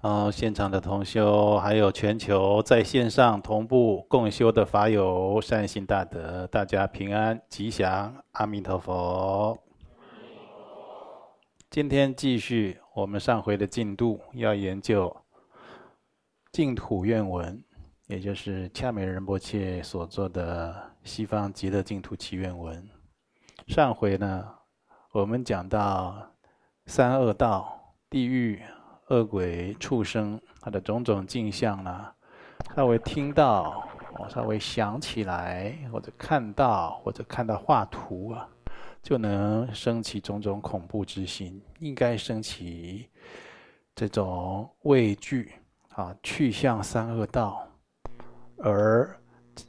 好，现场的同修，还有全球在线上同步共修的法友，善心大德，大家平安吉祥，阿弥陀佛。今天继续我们上回的进度，要研究净土愿文，也就是恰美仁波切所做的《西方极乐净土祈愿文》。上回呢，我们讲到三恶道、地狱。恶鬼、畜生，他的种种镜像呢，稍微听到，我稍微想起来，或者看到，或者看到画图啊，就能升起种种恐怖之心，应该升起这种畏惧啊，去向三恶道，而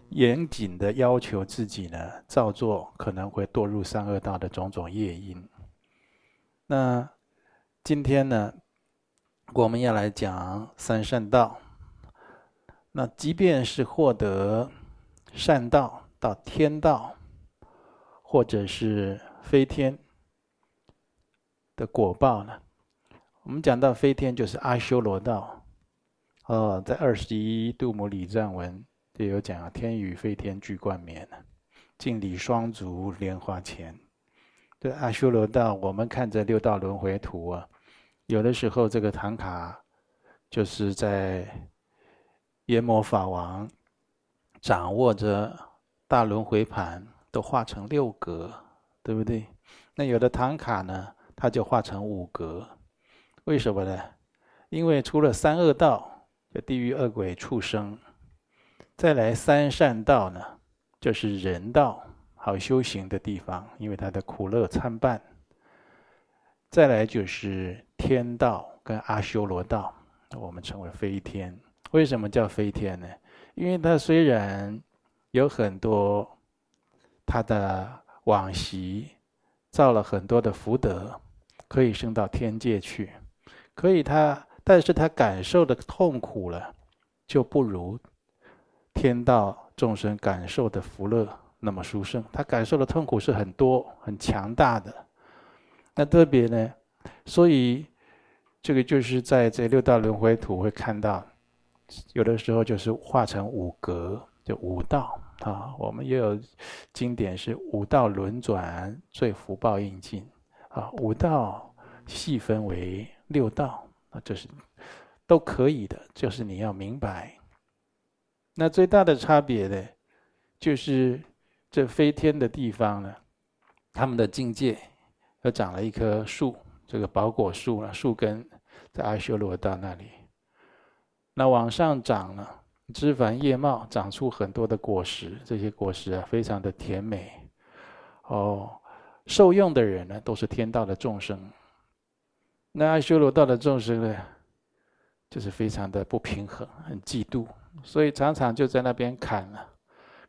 严谨的要求自己呢，造作可能会堕入三恶道的种种业因。那今天呢？我们要来讲三善道。那即便是获得善道到天道，或者是飞天的果报呢？我们讲到飞天，就是阿修罗道。哦，在二十一度母礼赞文就有讲啊：天与飞天俱冠冕，净礼双足莲花前。这阿修罗道，我们看着六道轮回图啊。有的时候，这个唐卡就是在阎魔法王掌握着大轮回盘，都画成六格，对不对？那有的唐卡呢，它就画成五格，为什么呢？因为除了三恶道，就地狱恶鬼畜生，再来三善道呢，就是人道，好修行的地方，因为它的苦乐参半。再来就是天道跟阿修罗道，我们称为飞天。为什么叫飞天呢？因为它虽然有很多他的往昔造了很多的福德，可以升到天界去，可以他，但是他感受的痛苦了，就不如天道众生感受的福乐那么殊胜。他感受的痛苦是很多、很强大的。那特别呢，所以这个就是在这六道轮回图会看到，有的时候就是画成五格，就五道啊。我们也有经典是五道轮转，最福报应尽啊。五道细分为六道啊，这是都可以的，就是你要明白。那最大的差别呢，就是这飞天的地方呢，他们的境界。又长了一棵树，这个宝果树啊，树根在阿修罗道那里。那往上长呢，枝繁叶茂，长出很多的果实，这些果实啊，非常的甜美。哦，受用的人呢，都是天道的众生。那阿修罗道的众生呢，就是非常的不平衡，很嫉妒，所以常常就在那边砍了，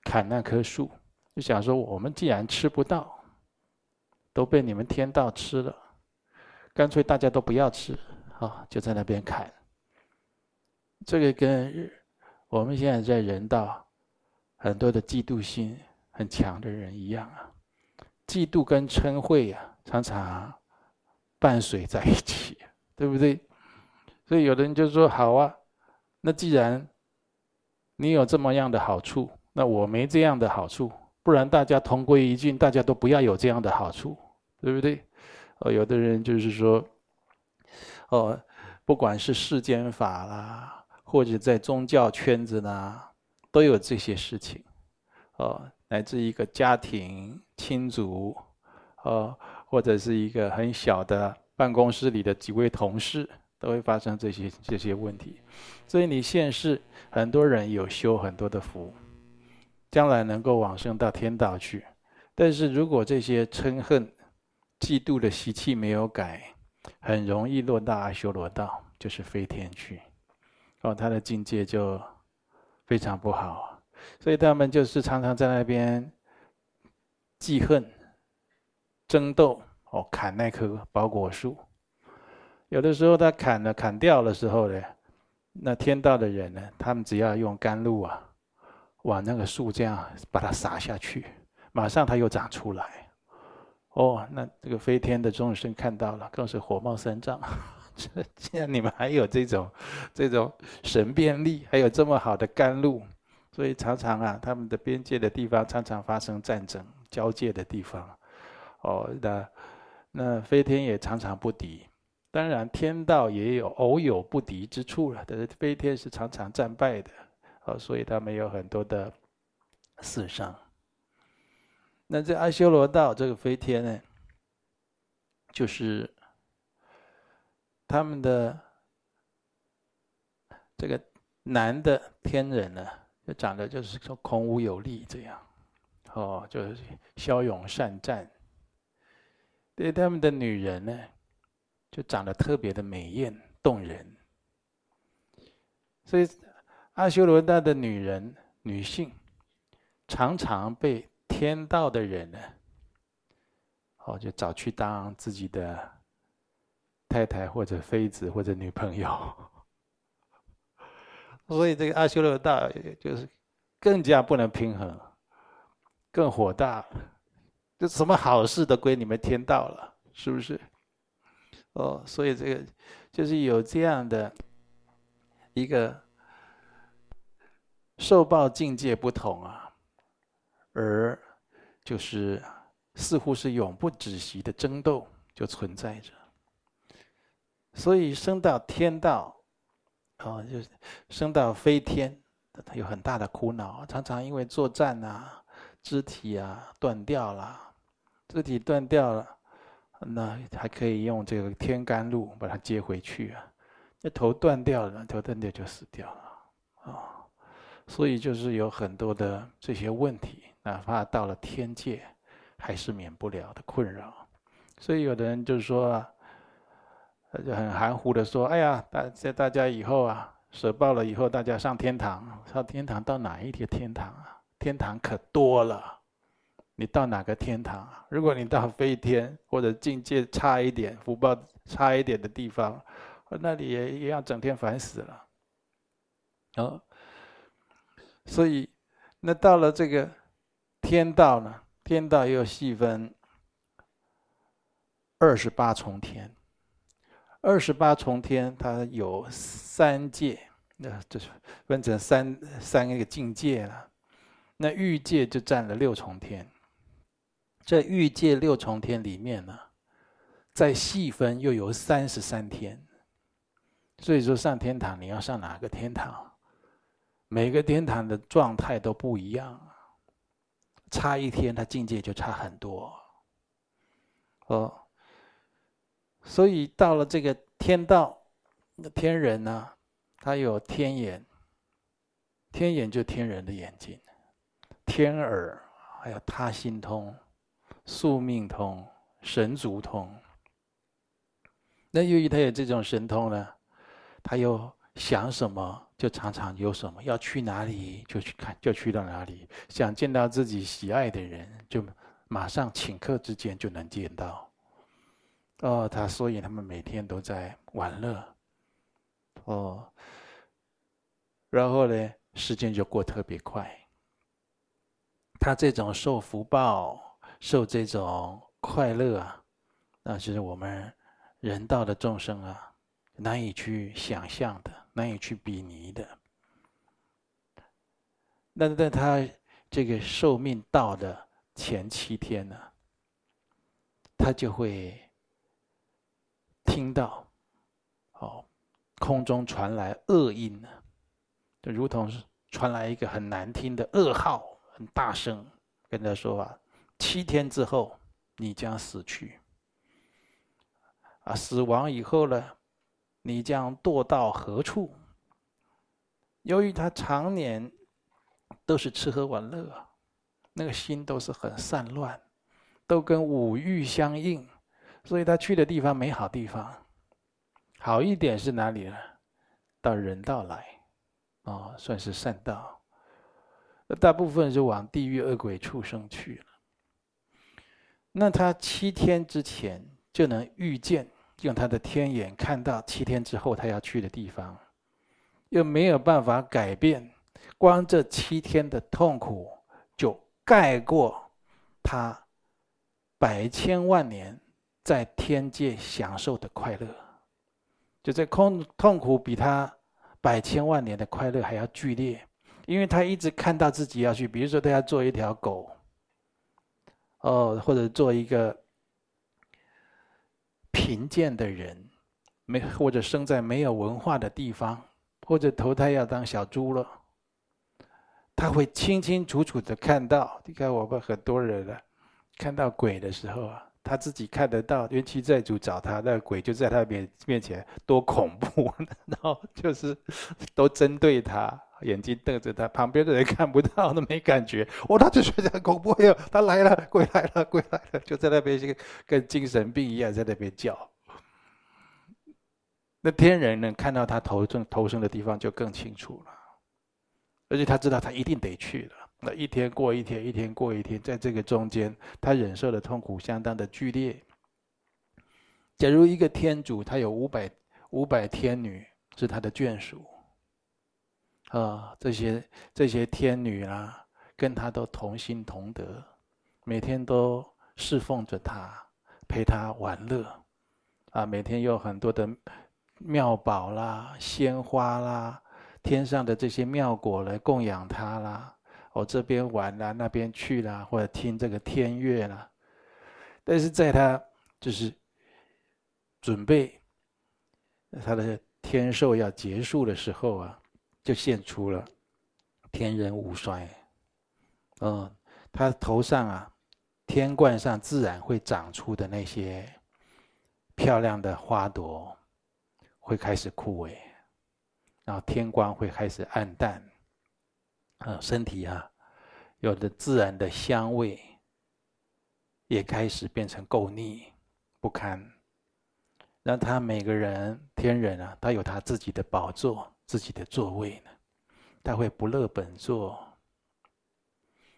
砍那棵树，就想说：我们既然吃不到。都被你们天道吃了，干脆大家都不要吃，啊，就在那边砍。这个跟我们现在在人道很多的嫉妒心很强的人一样啊，嫉妒跟嗔恚啊，常常伴随在一起，对不对？所以有的人就说：好啊，那既然你有这么样的好处，那我没这样的好处。不然大家同归于尽，大家都不要有这样的好处，对不对？哦，有的人就是说，哦，不管是世间法啦，或者在宗教圈子啦，都有这些事情，哦，乃至一个家庭亲族，哦，或者是一个很小的办公室里的几位同事，都会发生这些这些问题。所以你现世很多人有修很多的福。将来能够往生到天道去，但是如果这些嗔恨、嫉妒的习气没有改，很容易落到阿修罗道，就是飞天去，哦，他的境界就非常不好，所以他们就是常常在那边记恨、争斗，哦，砍那棵宝果树。有的时候他砍了、砍掉的时候呢，那天道的人呢，他们只要用甘露啊。往那个树这样把它撒下去，马上它又长出来。哦，那这个飞天的众生看到了，更是火冒三丈，既然你们还有这种这种神便力，还有这么好的甘露，所以常常啊，他们的边界的地方常常发生战争，交界的地方，哦，那那飞天也常常不敌。当然，天道也有偶有不敌之处了，但是飞天是常常战败的，哦，所以他们有很多的死伤。那这阿修罗道这个飞天呢，就是他们的这个男的天人呢，就长得就是说孔武有力这样，哦，就是骁勇善战。对他们的女人呢，就长得特别的美艳动人。所以阿修罗道的女人、女性，常常被天道的人呢，哦，就找去当自己的太太或者妃子或者女朋友，所以这个阿修罗道就是更加不能平衡，更火大，就什么好事都归你们天道了，是不是？哦，所以这个就是有这样的一个受报境界不同啊，而。就是似乎是永不止息的争斗就存在着，所以升到天道，哦，就升到飞天，他有很大的苦恼，常常因为作战啊，肢体啊断掉了，肢体断掉了，那还可以用这个天甘露把它接回去啊，那头断掉了，头断掉就死掉了，啊，所以就是有很多的这些问题。哪怕到了天界，还是免不了的困扰。所以有的人就是说，他就很含糊的说：“哎呀，大在大家以后啊，舍报了以后，大家上天堂。上天堂到哪一个天堂啊？天堂可多了。你到哪个天堂啊？如果你到飞天或者境界差一点、福报差一点的地方，那里也一样整天烦死了。哦，所以那到了这个。”天道呢？天道又细分二十八重天。二十八重天，它有三界，那这是分成三三个境界了。那欲界就占了六重天。这欲界六重天里面呢，再细分又有三十三天。所以说上天堂，你要上哪个天堂？每个天堂的状态都不一样。差一天，他境界就差很多。哦，所以到了这个天道，那天人呢，他有天眼，天眼就天人的眼睛，天耳，还有他心通、宿命通、神足通。那由于他有这种神通呢，他又想什么？就常常有什么要去哪里就去看，就去到哪里。想见到自己喜爱的人，就马上顷刻之间就能见到。哦，他所以他们每天都在玩乐。哦，然后呢，时间就过特别快。他这种受福报、受这种快乐啊，那就是我们人道的众生啊，难以去想象的。难以去比拟的。那在他这个寿命到的前七天呢，他就会听到，哦，空中传来恶音呢，就如同是传来一个很难听的噩耗，很大声跟他说啊，七天之后你将死去。啊，死亡以后呢？你将堕到何处？由于他常年都是吃喝玩乐，那个心都是很散乱，都跟五欲相应，所以他去的地方没好地方。好一点是哪里呢？到人道来，哦，算是善道。大部分是往地狱恶鬼畜生去了。那他七天之前就能预见。用他的天眼看到七天之后他要去的地方，又没有办法改变，光这七天的痛苦就盖过他百千万年在天界享受的快乐。就这痛痛苦比他百千万年的快乐还要剧烈，因为他一直看到自己要去，比如说他要做一条狗，哦，或者做一个贫贱的人，没或者生在没有文化的地方，或者投胎要当小猪了，他会清清楚楚的看到。你看我们很多人了，看到鬼的时候啊。他自己看得到，冤亲债主找他，那鬼就在他面面前，多恐怖！然后就是都针对他，眼睛瞪着他，旁边的人看不到，都没感觉。哦，他就觉得很恐怖哟，他来了，鬼来了，鬼来了，就在那边跟精神病一样在那边叫。那天人呢，看到他头正头生的地方就更清楚了，而且他知道他一定得去了。那一天过一天，一天过一天，在这个中间，他忍受的痛苦相当的剧烈。假如一个天主，他有五百五百天女是他的眷属，啊，这些这些天女啊，跟他都同心同德，每天都侍奉着他，陪他玩乐，啊，每天有很多的妙宝啦、鲜花啦、天上的这些妙果来供养他啦。我这边玩啦，那边去啦，或者听这个天乐啦。但是在他就是准备他的天寿要结束的时候啊，就现出了天人五衰。嗯，他头上啊，天冠上自然会长出的那些漂亮的花朵会开始枯萎，然后天光会开始暗淡。啊，身体啊，有的自然的香味，也开始变成垢腻不堪。让他每个人天人啊，他有他自己的宝座、自己的座位呢，他会不乐本座。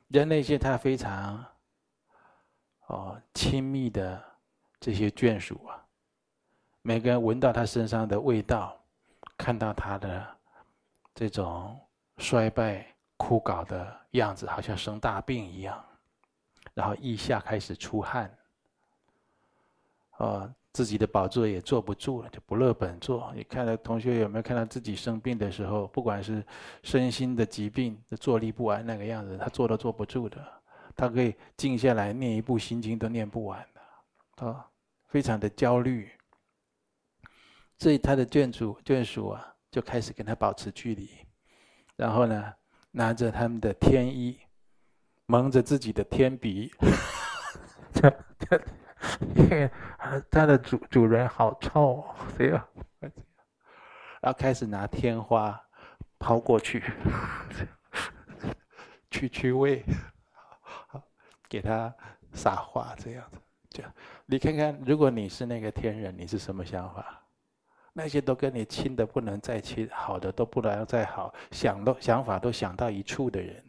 人那些他非常哦亲密的这些眷属啊，每个人闻到他身上的味道，看到他的这种衰败。枯槁的样子，好像生大病一样，然后腋下开始出汗，啊，自己的宝座也坐不住了，就不乐本座。你看到同学有没有看到自己生病的时候，不管是身心的疾病，坐立不安那个样子，他坐都坐不住的，他可以静下来念一部心经都念不完的，啊，非常的焦虑。所以他的眷属眷属啊，就开始跟他保持距离，然后呢，拿着他们的天衣，蒙着自己的天鼻，因为他的主主人好臭，这样，然后开始拿天花抛过去，去去味，给他撒花这样子，这样，你看看，如果你是那个天人，你是什么想法？那些都跟你亲的不能再亲，好的都不能再好，想都想法都想到一处的人，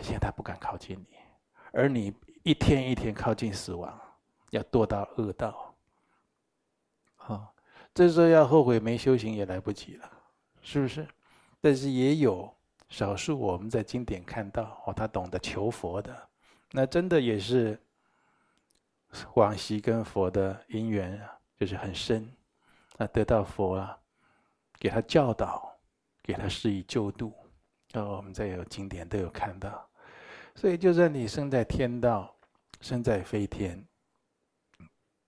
现在他不敢靠近你，而你一天一天靠近死亡，要堕到恶道，啊，这时候要后悔没修行也来不及了，是不是？但是也有少数我们在经典看到哦，他懂得求佛的，那真的也是往昔跟佛的因缘。就是很深，那得到佛啊，给他教导，给他施以救度，哦，我们在有经典都有看到，所以就算你生在天道，生在飞天，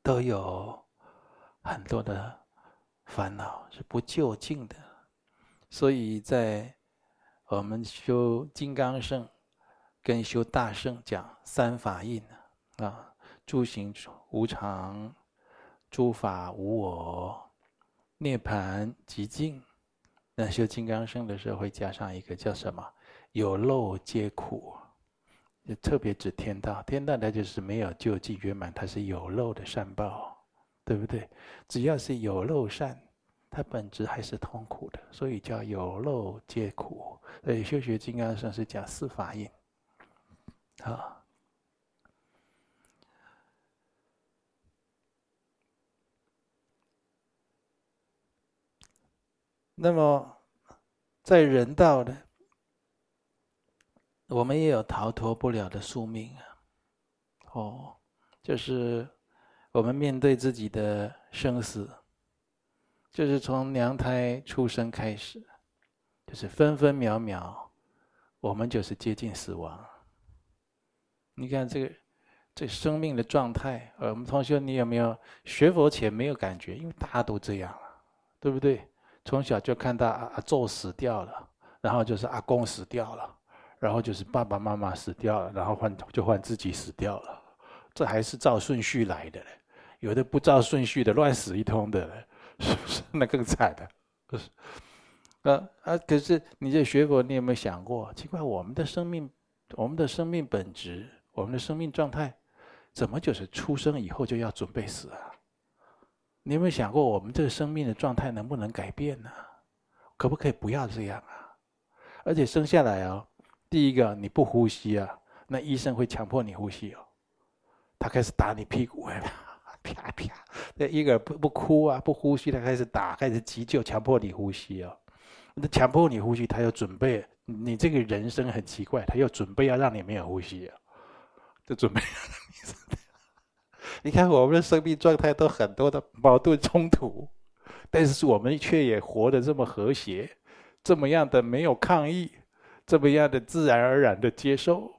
都有很多的烦恼是不究竟的，所以在我们修金刚圣跟修大圣讲三法印啊，诸行无常。诸法无我，涅槃寂静。那修金刚圣的时候会加上一个叫什么？有漏皆苦，特别指天道。天道它就是没有救济圆满，它是有漏的善报，对不对？只要是有漏善，它本质还是痛苦的，所以叫有漏皆苦。所以修学金刚乘是讲四法印，好。那么，在人道呢，我们也有逃脱不了的宿命啊。哦，就是我们面对自己的生死，就是从娘胎出生开始，就是分分秒秒，我们就是接近死亡。你看这个，这生命的状态，呃，我们同学，你有没有学佛前没有感觉？因为大家都这样了，对不对？从小就看到阿阿祖死掉了，然后就是阿公死掉了，然后就是爸爸妈妈死掉了，然后换就换自己死掉了，这还是照顺序来的嘞。有的不照顺序的乱死一通的，是不是？那更惨的，不是？啊啊！可是你这学佛，你有没有想过？奇怪，我们的生命，我们的生命本质，我们的生命状态，怎么就是出生以后就要准备死啊？你有没有想过，我们这个生命的状态能不能改变呢？可不可以不要这样啊？而且生下来哦，第一个你不呼吸啊，那医生会强迫你呼吸哦，他开始打你屁股，啪啪，那婴儿不不哭啊，不呼吸，他开始打，开始急救，强迫你呼吸哦。那强迫你呼吸，他又准备，你这个人生很奇怪，他又准备要让你没有呼吸啊，就准备。你看我们的生命状态都很多的矛盾冲突，但是我们却也活得这么和谐，这么样的没有抗议，这么样的自然而然的接受，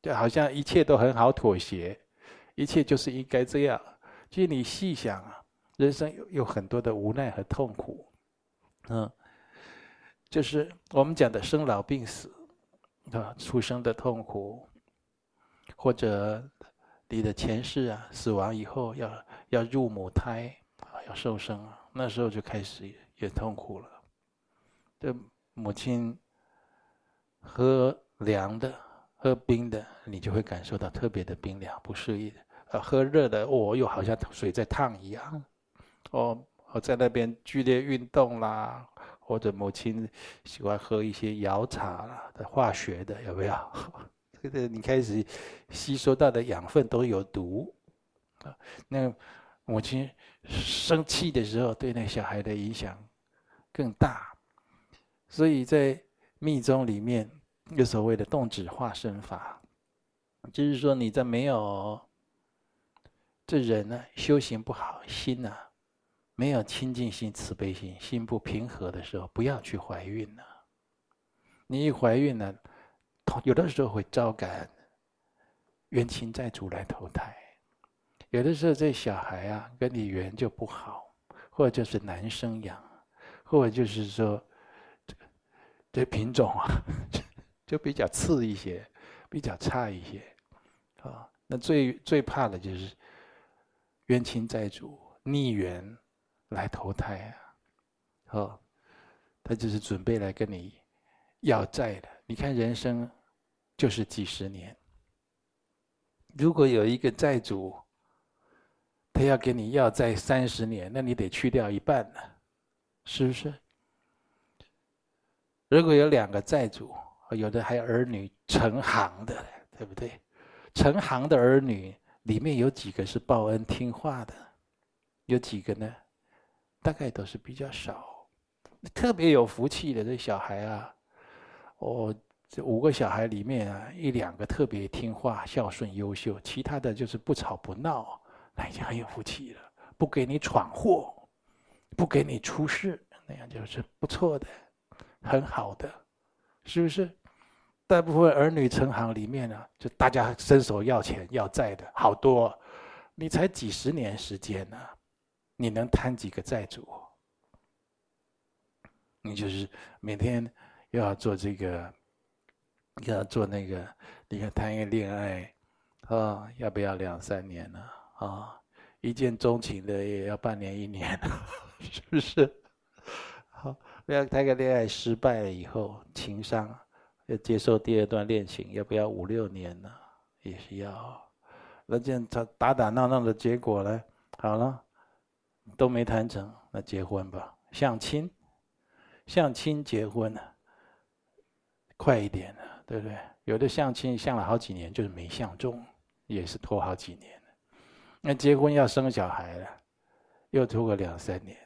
就好像一切都很好妥协，一切就是应该这样。其实你细想啊，人生有有很多的无奈和痛苦，嗯，就是我们讲的生老病死，啊，出生的痛苦，或者你的前世啊，死亡以后要要入母胎啊，要受生啊，那时候就开始也痛苦了。这母亲喝凉的、喝冰的，你就会感受到特别的冰凉，不适应。呃，喝热的，哦，又好像水在烫一样。哦，我在那边剧烈运动啦，或者母亲喜欢喝一些摇茶啦的化学的，有没有？这个你开始吸收到的养分都有毒。啊，那母亲生气的时候，对那小孩的影响更大。所以在密宗里面有所谓的动止化身法，就是说你在没有。这人呢，修行不好，心呢、没有清净心、慈悲心，心不平和的时候，不要去怀孕了。你一怀孕呢，有的时候会招感冤亲债主来投胎，有的时候这小孩啊，跟你缘就不好，或者就是难生养，或者就是说，这品种啊，就比较次一些，比较差一些，啊，那最最怕的就是。冤亲债主逆缘来投胎啊，哦，他就是准备来跟你要债的。你看人生就是几十年，如果有一个债主，他要跟你要债三十年，那你得去掉一半呢，是不是？如果有两个债主，有的还儿女成行的，对不对？成行的儿女。里面有几个是报恩听话的，有几个呢？大概都是比较少。特别有福气的这小孩啊，哦，这五个小孩里面啊，一两个特别听话、孝顺、优秀，其他的就是不吵不闹，那已经很有福气了。不给你闯祸，不给你出事，那样就是不错的，很好的，是不是？大部分儿女成行里面呢，就大家伸手要钱要债的好多，你才几十年时间呢，你能摊几个债主？你就是每天又要做这个，又要做那个，你看谈一个恋爱，啊，要不要两三年呢？啊，一见钟情的也要半年一年，是不是？不要谈个恋爱失败了以后，情商。要接受第二段恋情，要不要五六年呢？也是要。那这样他打打闹闹的结果呢？好了，都没谈成，那结婚吧，相亲，相亲结婚呢，快一点了，对不对？有的相亲相了好几年，就是没相中，也是拖好几年。那结婚要生小孩了，又拖个两三年。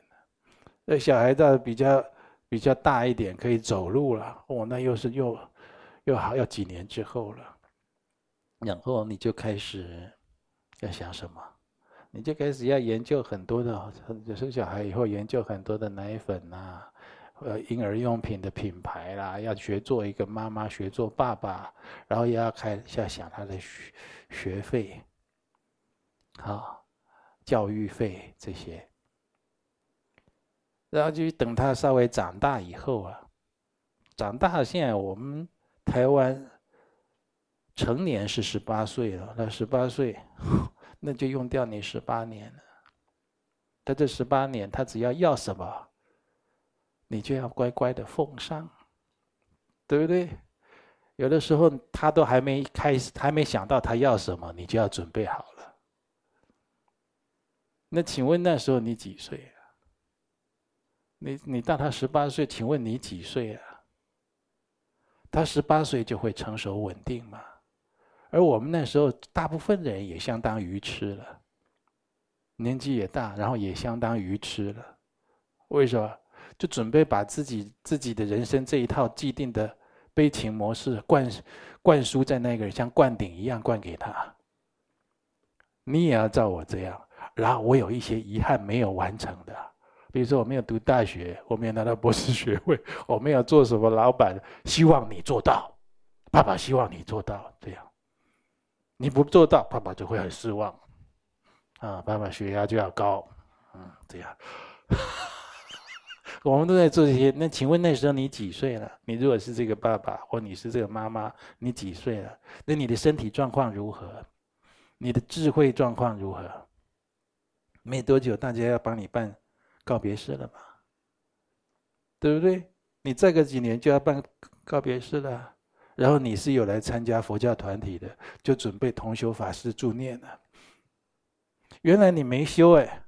那小孩倒比较比较大一点，可以走路了。哦，那又是又。又好要几年之后了，然后你就开始要想什么？你就开始要研究很多的，生小孩以后研究很多的奶粉呐、啊，呃，婴儿用品的品牌啦，要学做一个妈妈，学做爸爸，然后也要开要想他的学学费，好，教育费这些，然后就等他稍微长大以后啊，长大，现在我们台湾成年是十八岁了，那十八岁。那就用掉你十八年了。他这十八年，他只要要什么，你就要乖乖的奉上，对不对？有的时候他都还没开始，还没想到他要什么，你就要准备好了。那请问那时候你几岁？你你到他十八岁，请问你几岁啊？他十八岁就会成熟稳定吗？而我们那时候，大部分人也相当愚痴了，年纪也大，然后也相当愚痴了。为什么？就准备把自己自己的人生这一套既定的悲情模式灌灌输在那个人，像灌顶一样灌给他。你也要照我这样，然后我有一些遗憾没有完成的，比如说我没有读大学，我没有拿到博士学位，我没有做什么老板，希望你做到，爸爸希望你做到这样。你不做到，爸爸就会很失望，啊，爸爸血压就要高，嗯，这样，我们都在做这些。那请问那时候你几岁了？你如果是这个爸爸，或你是这个妈妈，你几岁了？那你的身体状况如何？你的智慧状况如何？没多久，大家要帮你办告别式了吧？对不对？你再个几年就要办告别式了。然后你是有来参加佛教团体的，就准备同修法师助念了。原来你没修哎，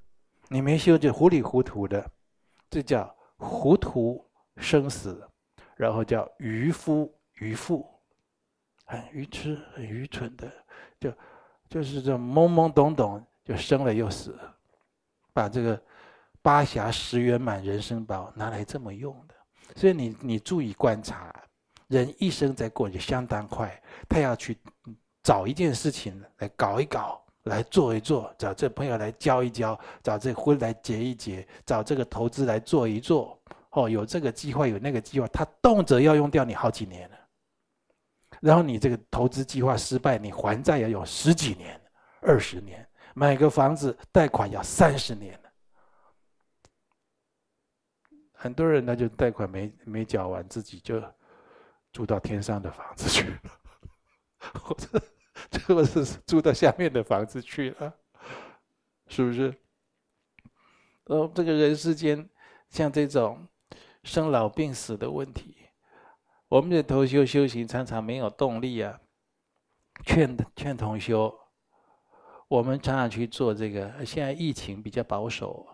你没修就糊里糊涂的，这叫糊涂生死，然后叫愚夫愚妇，很愚痴、很愚蠢的，就就是这懵懵懂懂就生了又死，把这个八暇十圆满人生宝拿来这么用的。所以你你注意观察。人一生在过就相当快，他要去找一件事情来搞一搞，来做一做，找这朋友来交一交，找这婚来结一结，找这个投资来做一做。哦，有这个计划，有那个计划，他动辄要用掉你好几年了。然后你这个投资计划失败，你还债要有十几年、二十年，买个房子贷款要三十年了。很多人他就贷款没没缴完，自己就。住到天上的房子去了，或者这个是住到下面的房子去了，是不是？哦，这个人世间像这种生老病死的问题，我们的同修修行常常没有动力啊。劝劝同修，我们常常去做这个。现在疫情比较保守，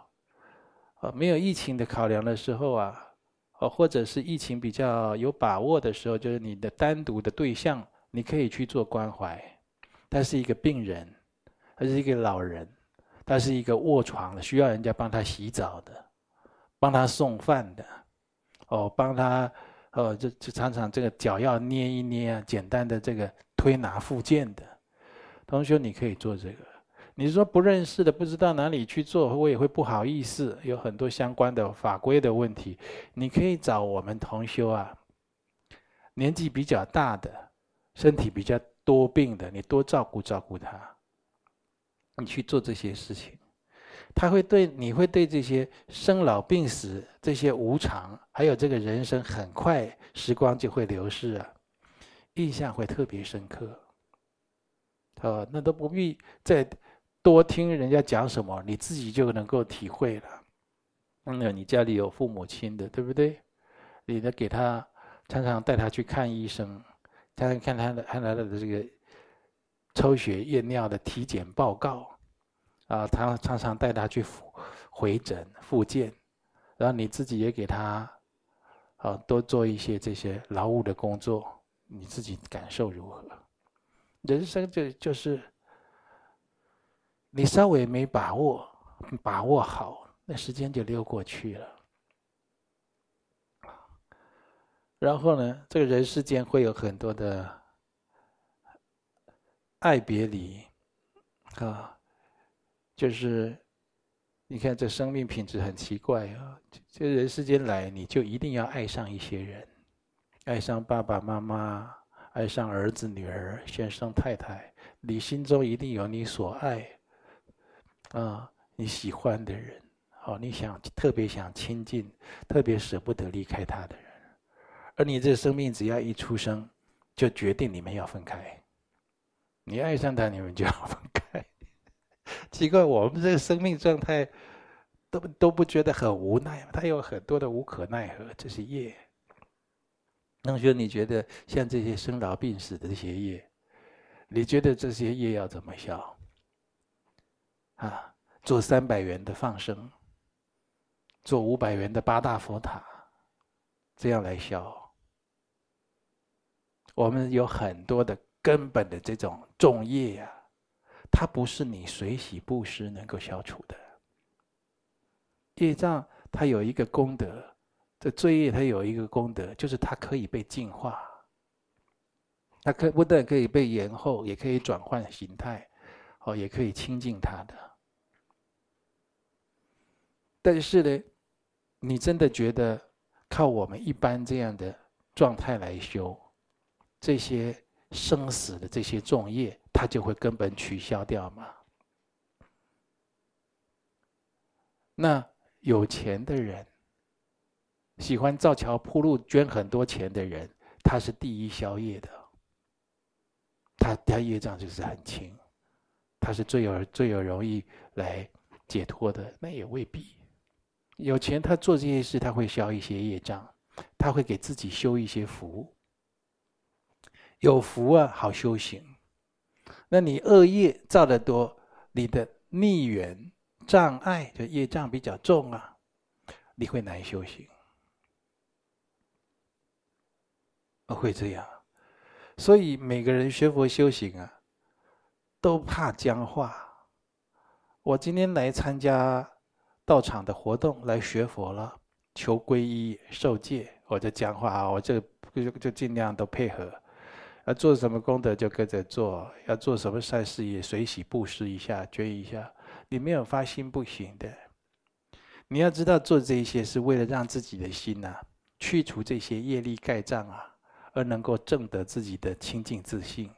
没有疫情的考量的时候啊。哦，或者是疫情比较有把握的时候，就是你的单独的对象，你可以去做关怀。他是一个病人，他是一个老人，他是一个卧床的，需要人家帮他洗澡的，帮他送饭的，哦，帮他，哦，就就常常这个脚要捏一捏啊，简单的这个推拿复健的，同学你可以做这个。你说不认识的，不知道哪里去做，我也会不好意思。有很多相关的法规的问题，你可以找我们同修啊，年纪比较大的，身体比较多病的，你多照顾照顾他。你去做这些事情，他会对你会对这些生老病死这些无常，还有这个人生很快时光就会流逝啊，印象会特别深刻。哦，那都不必再。多听人家讲什么，你自己就能够体会了。嗯，你家里有父母亲的，对不对？你得给他常常带他去看医生，常常看他的看他的这个抽血验尿的体检报告，啊，他常常带他去复回诊复健，然后你自己也给他啊多做一些这些劳务的工作，你自己感受如何？人生就就是。你稍微没把握，把握好，那时间就溜过去了。然后呢，这个人世间会有很多的爱别离，啊，就是你看这生命品质很奇怪啊！这人世间来，你就一定要爱上一些人，爱上爸爸妈妈，爱上儿子女儿、先生太太，你心中一定有你所爱啊，你喜欢的人，好，你想特别想亲近，特别舍不得离开他的人，而你这生命只要一出生，就决定你们要分开。你爱上他，你们就要分开。奇怪，我们这个生命状态都都不觉得很无奈，他有很多的无可奈何，这是业。同学，你觉得像这些生老病死的这些业，你觉得这些业要怎么消？啊，做三百元的放生，做五百元的八大佛塔，这样来消。我们有很多的根本的这种重业呀。它不是你随喜布施能够消除的。业障它有一个功德，这罪业它有一个功德，就是它可以被净化。它可不但可以被延后，也可以转换形态，哦，也可以清净它的。但是呢，你真的觉得靠我们一般这样的状态来修这些生死的这些重业？他就会根本取消掉吗？那有钱的人，喜欢造桥铺路、捐很多钱的人，他是第一消业的。他他业障就是很轻，他是最有最有容易来解脱的。那也未必，有钱他做这些事，他会消一些业障，他会给自己修一些福。有福啊，好修行。那你恶业造得多，你的逆缘障碍就业障比较重啊，你会难修行，会这样。所以每个人学佛修行啊，都怕僵化。我今天来参加道场的活动，来学佛了，求皈依受戒，我就讲话啊，我就就就尽量都配合。要做什么功德就跟着做，要做什么善事也随喜布施一下、捐一下。你没有发心不行的。你要知道，做这些是为了让自己的心呐、去除这些业力盖障啊，而能够证得自己的清净自信。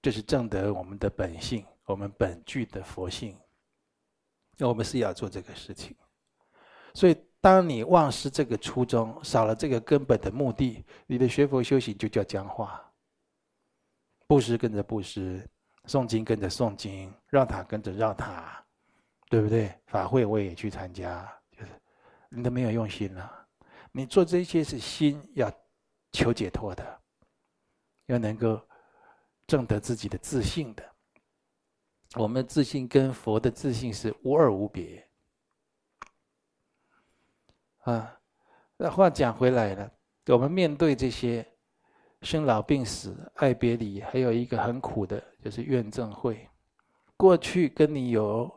这是证得我们的本性，我们本具的佛性。我们是要做这个事情，所以。当你忘失这个初衷，少了这个根本的目的，你的学佛修行就叫僵化。布施跟着布施，诵经跟着诵经，绕塔跟着绕塔，对不对？法会我也去参加，就是你都没有用心了。你做这些是心要求解脱的，要能够证得自己的自信的。我们自信跟佛的自信是无二无别。啊，那话讲回来了，我们面对这些生老病死、爱别离，还有一个很苦的，就是怨憎会。过去跟你有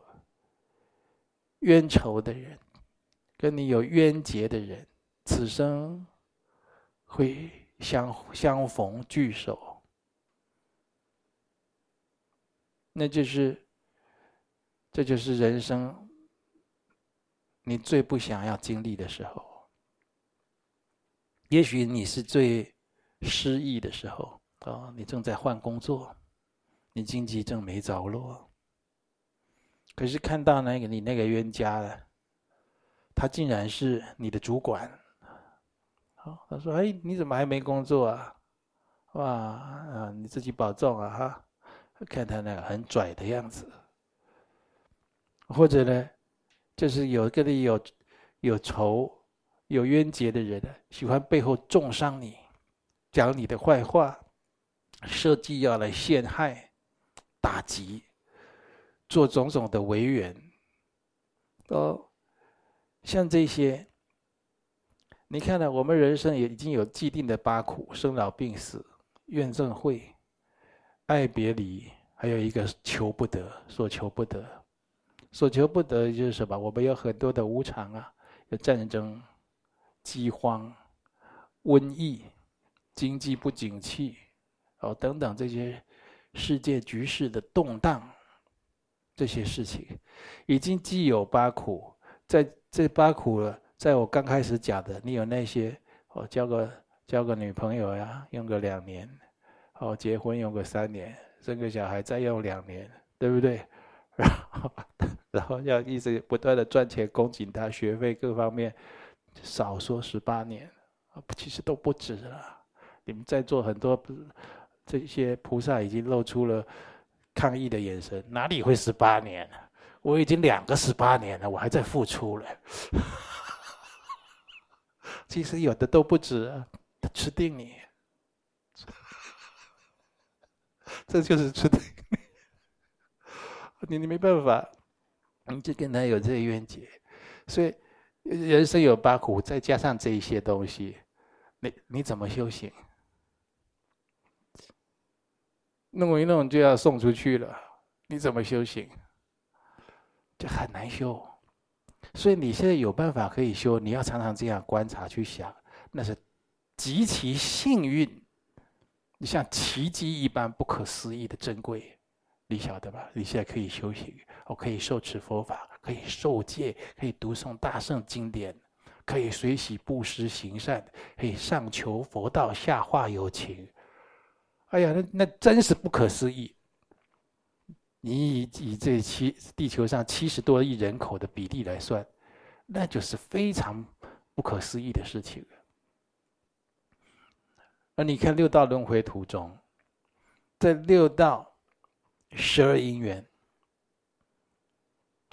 冤仇的人，跟你有冤结的人，此生会相相逢聚首，那就是，这就是人生。你最不想要经历的时候，也许你是最失意的时候啊！你正在换工作，你经济正没着落，可是看到那个你那个冤家了，他竟然是你的主管，好，他说：“哎，你怎么还没工作啊？哇，啊，你自己保重啊！哈，看他那个很拽的样子，或者呢？”就是有跟你有有仇、有冤结的人，喜欢背后中伤你，讲你的坏话，设计要来陷害、打击，做种种的违缘。哦，像这些，你看呢？我们人生也已经有既定的八苦：生老病死、怨憎会、爱别离，还有一个求不得，所求不得。所求不得就是什么？我们有很多的无常啊，有战争、饥荒、瘟疫、经济不景气，哦等等这些世界局势的动荡，这些事情，已经既有八苦，在这八苦了，在我刚开始讲的，你有那些哦，交个交个女朋友呀，用个两年，哦，结婚用个三年，生个小孩再用两年，对不对？然后然后要一直不断的赚钱供给他学费各方面，少说十八年，其实都不止了。你们在座很多这些菩萨已经露出了。抗议的眼神，哪里会十八年？我已经两个十八年了，我还在付出了。其实有的都不止，他吃定你，这就是吃定你。你你没办法，你就跟他有这个冤结，所以人生有八苦，再加上这一些东西，你你怎么修行？弄一弄就要送出去了，你怎么修行？这很难修。所以你现在有办法可以修，你要常常这样观察去想，那是极其幸运，你像奇迹一般不可思议的珍贵，你晓得吧？你现在可以修行，我可以受持佛法，可以受戒，可以读诵大圣经典，可以随喜布施行善，可以上求佛道，下化有情。哎呀，那那真是不可思议！你以以这七地球上七十多亿人口的比例来算，那就是非常不可思议的事情。而你看六道轮回图中，在六道十二因缘、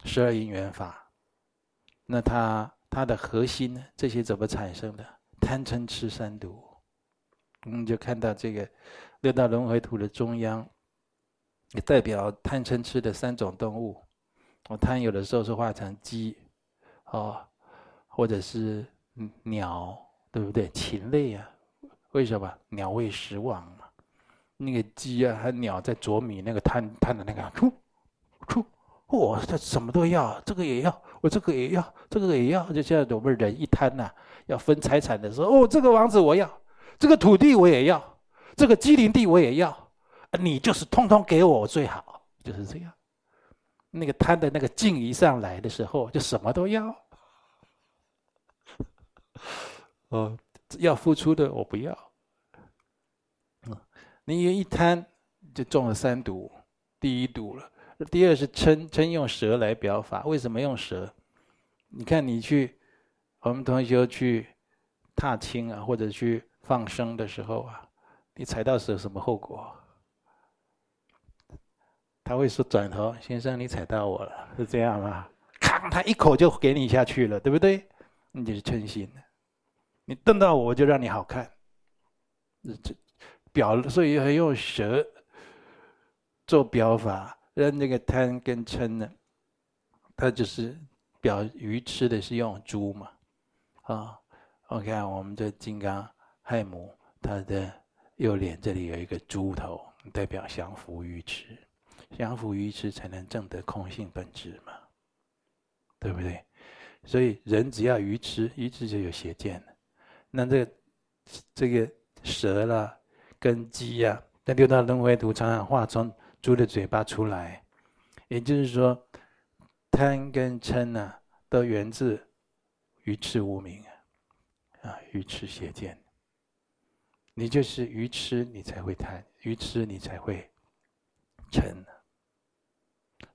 十二因缘法，那它它的核心呢？这些怎么产生的？贪嗔痴三毒，我们就看到这个。六道轮回图的中央，也代表贪嗔痴的三种动物。我贪有的时候是化成鸡，哦，或者是鸟，对不对？禽类啊，为什么？鸟为食亡嘛。那个鸡啊和鸟在啄米，那个贪贪的那个，出出，我这什么都要，这个也要，我这个也要，这个也要。就像我们人一贪呐，要分财产的时候，哦，这个房子我要，这个土地我也要。这个畸零地我也要，你就是通通给我最好，就是这样。那个贪的那个劲一上来的时候，就什么都要。哦，要付出的我不要。你一贪就中了三毒，第一毒了。第二是嗔，嗔用舌来表法。为什么用舌？你看你去，我们同学去踏青啊，或者去放生的时候啊。你踩到蛇什么后果？他会说：“转头，先生，你踩到我了，是这样吗？”咔，他一口就给你下去了，对不对？你就是嗔心。你瞪到我，我就让你好看。这表，所以还用舌做表法，让那个贪跟嗔呢，他就是表鱼吃的是用猪嘛。啊，OK，我们这金刚亥母，他的。右脸这里有一个猪头，代表降伏鱼吃，降伏鱼吃才能证得空性本质嘛，对不对？所以人只要鱼吃，鱼吃就有邪见。那这个这个蛇啦，跟鸡呀、啊，在六道轮回图常常画从猪的嘴巴出来，也就是说，贪跟嗔呢、啊，都源自愚痴无明啊，啊愚痴邪见。你就是愚痴，你才会贪；愚痴，你才会嗔。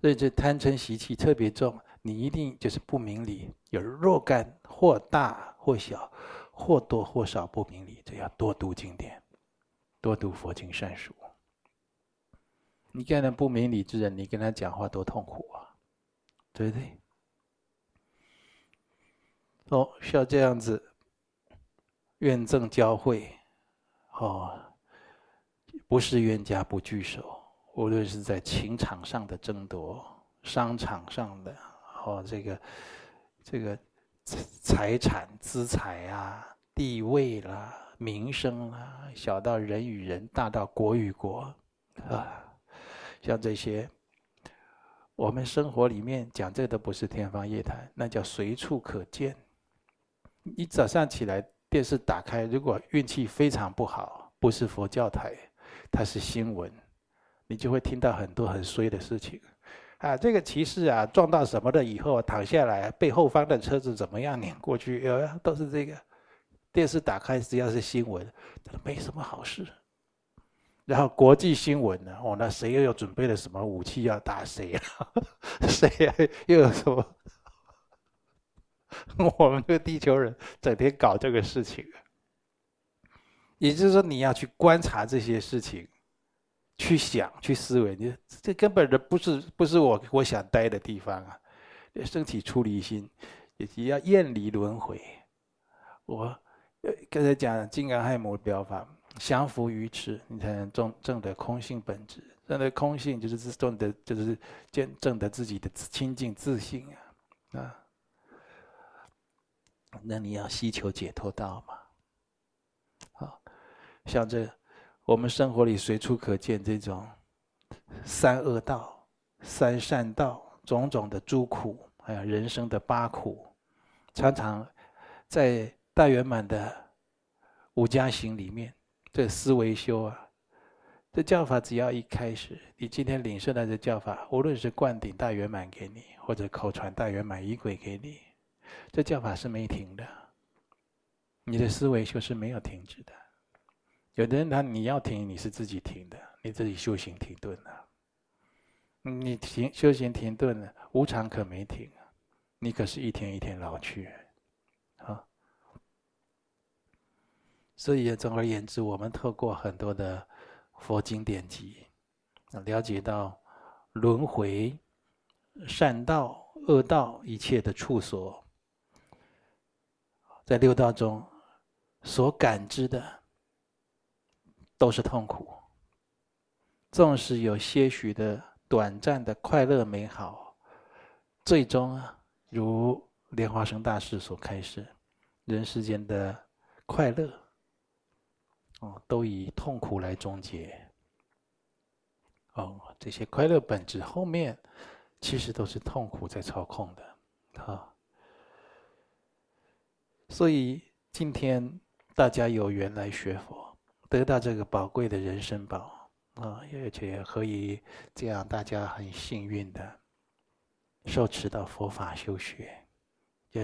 所以这贪嗔习气特别重，你一定就是不明理，有若干或大或小、或多或少不明理，这要多读经典，多读佛经善书。你看那不明理之人，你跟他讲话多痛苦啊，对不对？哦，像这样子，怨憎交会。哦，不是冤家不聚首，无论是在情场上的争夺，商场上的，哦，这个这个财产资财啊，地位啦，民生啊，小到人与人，大到国与国，啊，像这些，我们生活里面讲这都不是天方夜谭，那叫随处可见。你早上起来。电视打开，如果运气非常不好，不是佛教台，它是新闻，你就会听到很多很衰的事情。啊，这个骑士啊撞到什么的以后躺下来，被后方的车子怎么样碾过去？有都是这个。电视打开，只要是新闻，没什么好事。然后国际新闻呢？哦，那谁又有准备了什么武器要打谁啊？谁啊？又有什么？我们这个地球人整天搞这个事情。也就是说，你要去观察这些事情，去想、去思维，你这根本的不是不是我我想待的地方啊！身体出离心，也要厌离轮回。我刚才讲金刚亥母表法，降伏愚痴，你才能证证得空性本质。证得空性，就是自证的，就是见证得自己的清净自信啊！啊，那你要希求解脱道嘛？像这，我们生活里随处可见这种三恶道、三善道，种种的诸苦，还有人生的八苦，常常在大圆满的五加行里面，这思维修啊，这教法只要一开始，你今天领受到这教法，无论是灌顶大圆满给你，或者口传大圆满仪轨给你，这教法是没停的，你的思维修是没有停止的。有的人他你要停，你是自己停的，你自己修行停顿了。你停修行停顿了，无常可没停，你可是一天一天老去，所以总而言之，我们透过很多的佛经典籍，了解到轮回、善道、恶道一切的处所，在六道中所感知的。都是痛苦，纵使有些许的短暂的快乐美好，最终啊，如莲花生大师所开示，人世间的快乐，哦，都以痛苦来终结。哦，这些快乐本质后面，其实都是痛苦在操控的，啊。所以今天大家有缘来学佛。得到这个宝贵的人生宝啊，而且可以这样，大家很幸运的受持到佛法修学，就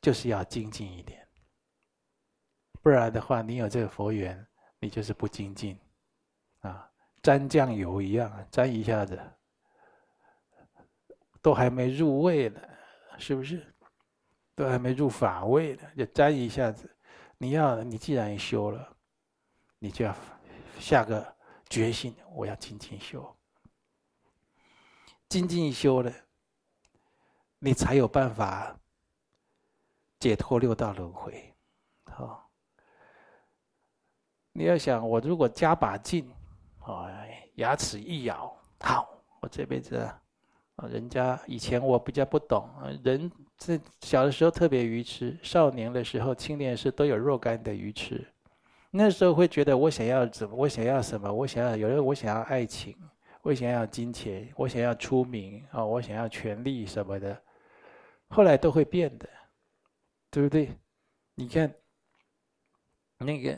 就是要精进一点，不然的话，你有这个佛缘，你就是不精进啊，沾酱油一样，沾一下子都还没入味呢，是不是？都还没入法味呢，就沾一下子，你要你既然修了。你就要下个决心，我要精进修，精进修了，你才有办法解脱六道轮回。好，你要想，我如果加把劲，哎，牙齿一咬，好，我这辈子啊，人家以前我比较不懂，人在小的时候特别愚痴，少年的时候、青年时都有若干的愚痴。那时候会觉得我想要怎么？我想要什么？我想要有人，我想要爱情，我想要金钱，我想要出名啊，我想要权力什么的。后来都会变的，对不对？你看那个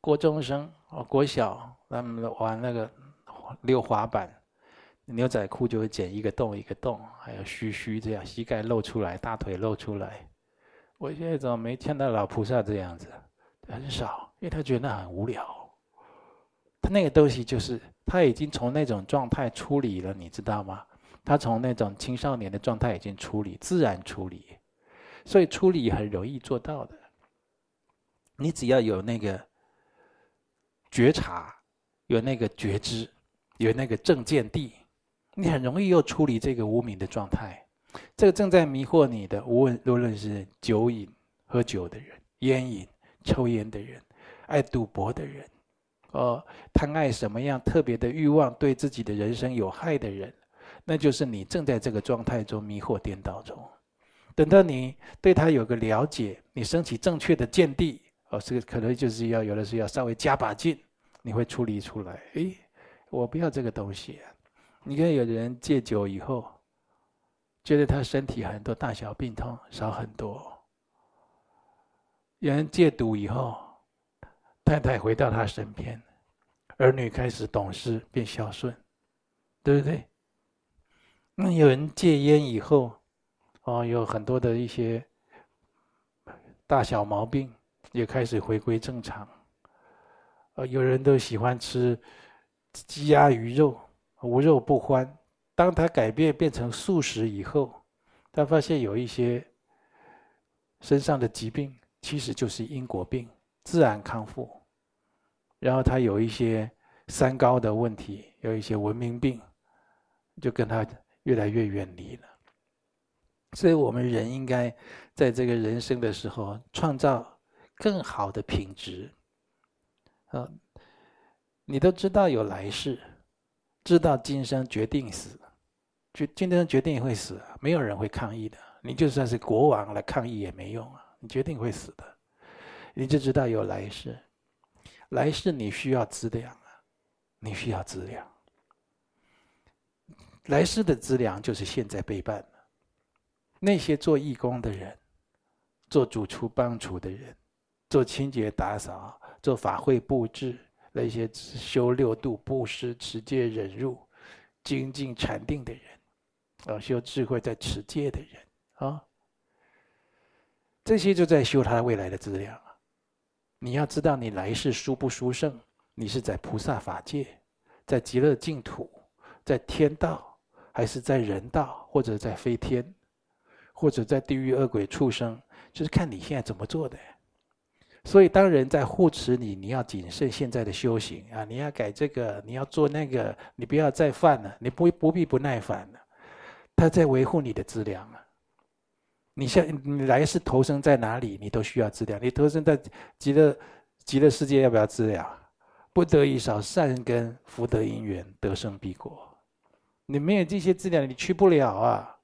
国中生哦，国小他们玩那个溜滑板，牛仔裤就会剪一个洞一个洞，还有嘘嘘这样，膝盖露出来，大腿露出来。我现在怎么没见到老菩萨这样子？很少。因为他觉得很无聊，他那个东西就是他已经从那种状态出离了，你知道吗？他从那种青少年的状态已经处理，自然处理，所以处理很容易做到的。你只要有那个觉察，有那个觉知，有那个正见地，你很容易又出离这个无明的状态。这个正在迷惑你的，无论无论是酒瘾、喝酒的人、烟瘾、抽烟的人。爱赌博的人，哦，贪爱什么样特别的欲望，对自己的人生有害的人，那就是你正在这个状态中迷惑颠倒中。等到你对他有个了解，你升起正确的见地，哦，这个可能就是要有的时候要稍微加把劲，你会处理出来。诶，我不要这个东西。你看，有的人戒酒以后，觉得他身体很多大小病痛少很多；有人戒赌以后。太太回到他身边，儿女开始懂事，变孝顺，对不对？那有人戒烟以后，哦，有很多的一些大小毛病也开始回归正常。呃，有人都喜欢吃鸡鸭鱼肉，无肉不欢。当他改变变成素食以后，他发现有一些身上的疾病其实就是因果病，自然康复。然后他有一些三高的问题，有一些文明病，就跟他越来越远离了。所以我们人应该在这个人生的时候创造更好的品质。啊，你都知道有来世，知道今生决定死，决今生决定会死，没有人会抗议的。你就算是国王来抗议也没用啊，你决定会死的，你就知道有来世。来世你需要资粮啊，你需要资粮。来世的资粮就是现在备办的，那些做义工的人，做主厨帮厨的人，做清洁打扫。做法会布置，那些修六度、布施、持戒、忍辱、精进禅定的人，啊，修智慧在持戒的人啊，这些就在修他未来的资粮啊。你要知道，你来世殊不殊胜，你是在菩萨法界，在极乐净土，在天道，还是在人道，或者在飞天，或者在地狱恶鬼畜生，就是看你现在怎么做的。所以，当人在护持你，你要谨慎现在的修行啊！你要改这个，你要做那个，你不要再犯了，你不不必不耐烦了。他在维护你的资粮啊！你像你来世投生在哪里，你都需要资粮。你投生在极乐极乐世界，要不要资粮？不得已少善根福德因缘，得生必果。你没有这些资粮，你去不了啊！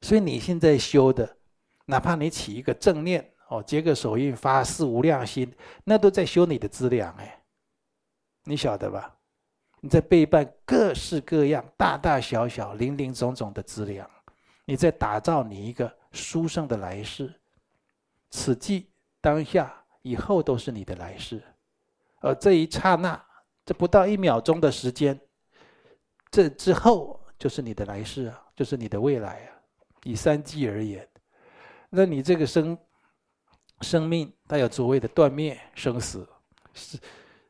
所以你现在修的，哪怕你起一个正念。哦，结个手印，发誓无量心，那都在修你的资粮哎，你晓得吧？你在备办各式各样、大大小小、林林总总的资粮，你在打造你一个书生的来世。此际当下以后都是你的来世，而这一刹那，这不到一秒钟的时间，这之后就是你的来世啊，就是你的未来啊。以三际而言，那你这个生。生命它有所谓的断灭生死，是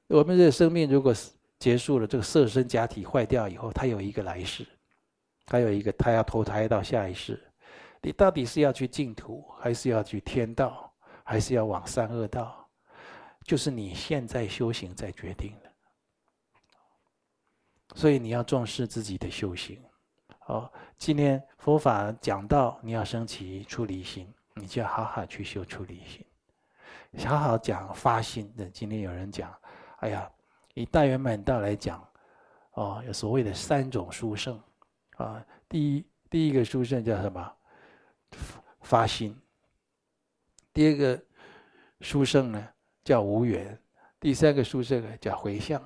我们这个生命如果结束了，这个色身假体坏掉以后，它有一个来世，还有一个它要投胎到下一世。你到底是要去净土，还是要去天道，还是要往三恶道？就是你现在修行在决定的。所以你要重视自己的修行。好，今天佛法讲到你要升起出离心。你就要好好去修出离心，好好讲发心。那今天有人讲，哎呀，以大圆满道来讲，哦，有所谓的三种殊胜，啊，第一第一个殊胜叫什么？发心。第二个殊胜呢叫无缘，第三个殊胜呢叫回向。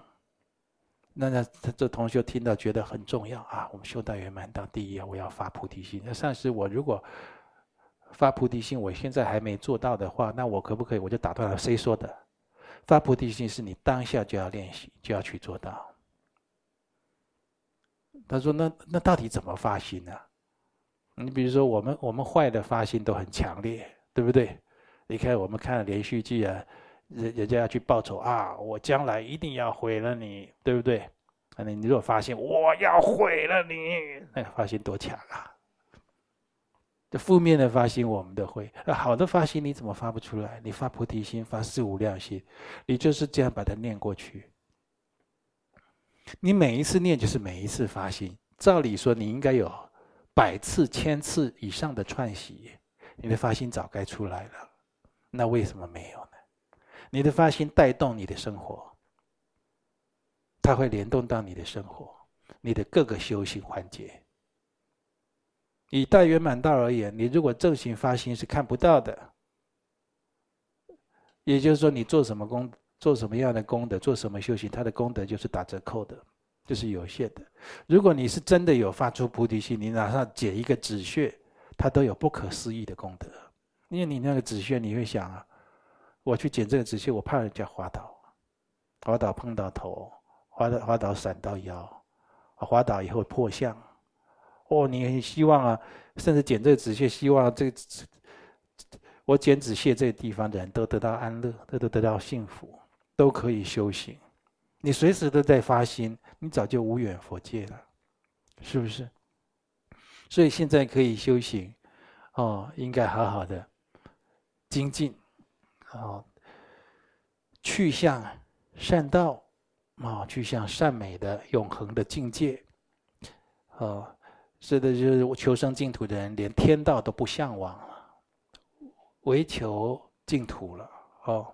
那那他这同学听到觉得很重要啊，我们修大圆满道第一，我要发菩提心。那上次我如果。发菩提心，我现在还没做到的话，那我可不可以？我就打断了。谁说的？发菩提心是你当下就要练习，就要去做到。他说：“那那到底怎么发心呢？你比如说，我们我们坏的发心都很强烈，对不对？你看我们看连续剧啊，人人家要去报仇啊，我将来一定要毁了你，对不对？那你如果发心我要毁了你，那个发心多强啊！”这负面的发心，我们都会；那好的发心，你怎么发不出来？你发菩提心，发四无量心，你就是这样把它念过去。你每一次念，就是每一次发心。照理说，你应该有百次、千次以上的串习，你的发心早该出来了。那为什么没有呢？你的发心带动你的生活，它会联动到你的生活，你的各个修行环节。以大圆满道而言，你如果正行发心是看不到的，也就是说，你做什么功，做什么样的功德，做什么修行，它的功德就是打折扣的，就是有限的。如果你是真的有发出菩提心，你哪怕解一个止穴，它都有不可思议的功德。因为你那个止穴，你会想啊，我去捡这个止穴，我怕人家滑倒，滑倒碰到头，滑倒滑倒闪到腰，滑倒以后破相。哦，你很希望啊，甚至剪这个纸屑，希望这个、我剪纸屑这个地方的人都得到安乐，都都得到幸福，都可以修行。你随时都在发心，你早就无远佛界了，是不是？所以现在可以修行，哦，应该好好的精进，哦，去向善道。啊，去向善美的永恒的境界。哦，是的，就是求生净土的人，连天道都不向往了，唯求净土了。哦，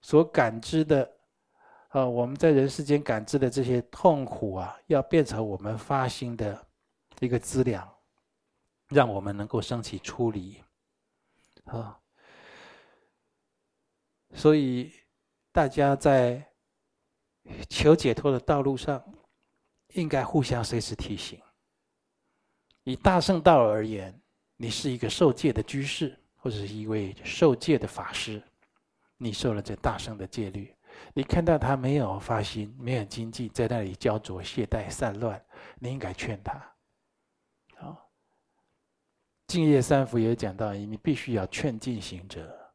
所感知的，啊，我们在人世间感知的这些痛苦啊，要变成我们发心的一个资粮，让我们能够升起出离。啊，所以大家在。求解脱的道路上，应该互相随时提醒。以大圣道而言，你是一个受戒的居士，或者是一位受戒的法师，你受了这大圣的戒律，你看到他没有发心，没有精进，在那里焦灼懈怠散乱，你应该劝他。好，净业三福也讲到，你必须要劝进行者。